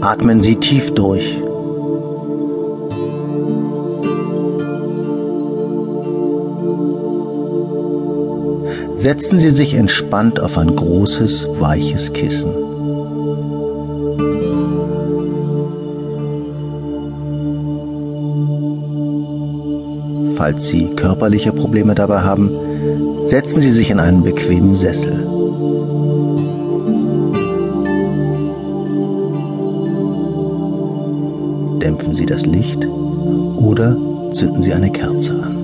Atmen Sie tief durch. Setzen Sie sich entspannt auf ein großes, weiches Kissen. Falls Sie körperliche Probleme dabei haben, setzen Sie sich in einen bequemen Sessel. Dämpfen Sie das Licht oder zünden Sie eine Kerze an.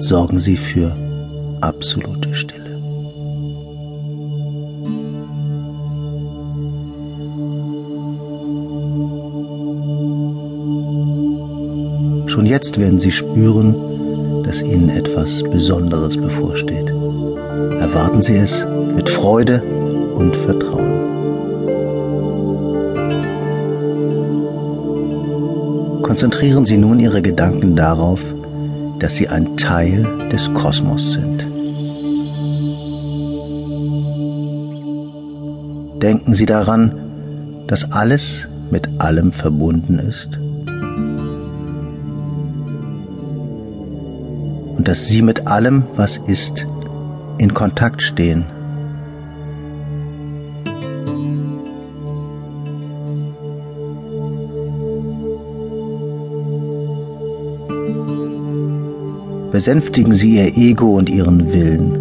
Sorgen Sie für absolute Stille. Schon jetzt werden Sie spüren, dass Ihnen etwas Besonderes bevorsteht. Erwarten Sie es mit Freude und Vertrauen. Konzentrieren Sie nun Ihre Gedanken darauf, dass Sie ein Teil des Kosmos sind. Denken Sie daran, dass alles mit allem verbunden ist und dass sie mit allem, was ist, in Kontakt stehen. Besänftigen Sie Ihr Ego und Ihren Willen.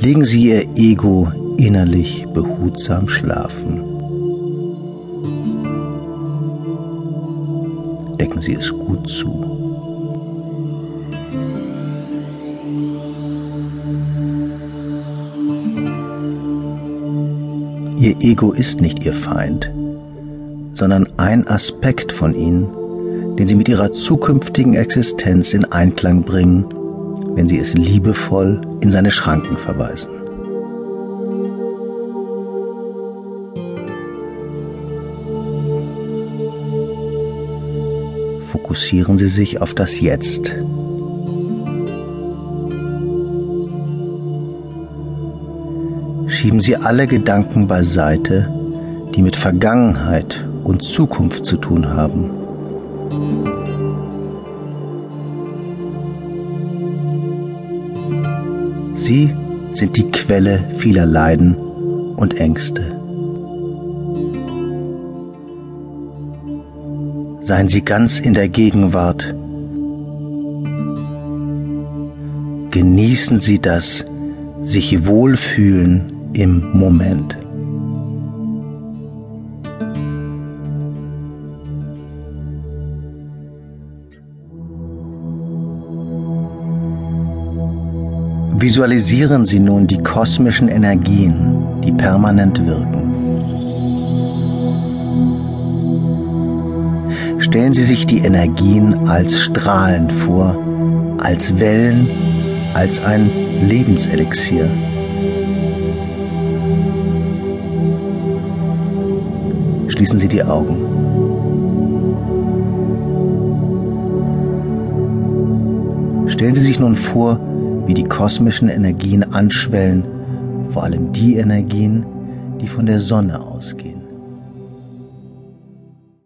Legen Sie Ihr Ego innerlich behutsam schlafen. Decken Sie es gut zu. Ihr Ego ist nicht Ihr Feind, sondern ein Aspekt von Ihnen, den Sie mit Ihrer zukünftigen Existenz in Einklang bringen, wenn Sie es liebevoll in seine Schranken verweisen. Fokussieren Sie sich auf das Jetzt. Schieben Sie alle Gedanken beiseite, die mit Vergangenheit und Zukunft zu tun haben. Sie sind die Quelle vieler Leiden und Ängste. Seien Sie ganz in der Gegenwart. Genießen Sie das sich wohlfühlen im Moment. Visualisieren Sie nun die kosmischen Energien, die permanent wirken. Stellen Sie sich die Energien als Strahlen vor, als Wellen, als ein Lebenselixier. Schließen Sie die Augen. Stellen Sie sich nun vor, wie die kosmischen Energien anschwellen, vor allem die Energien, die von der Sonne ausgehen.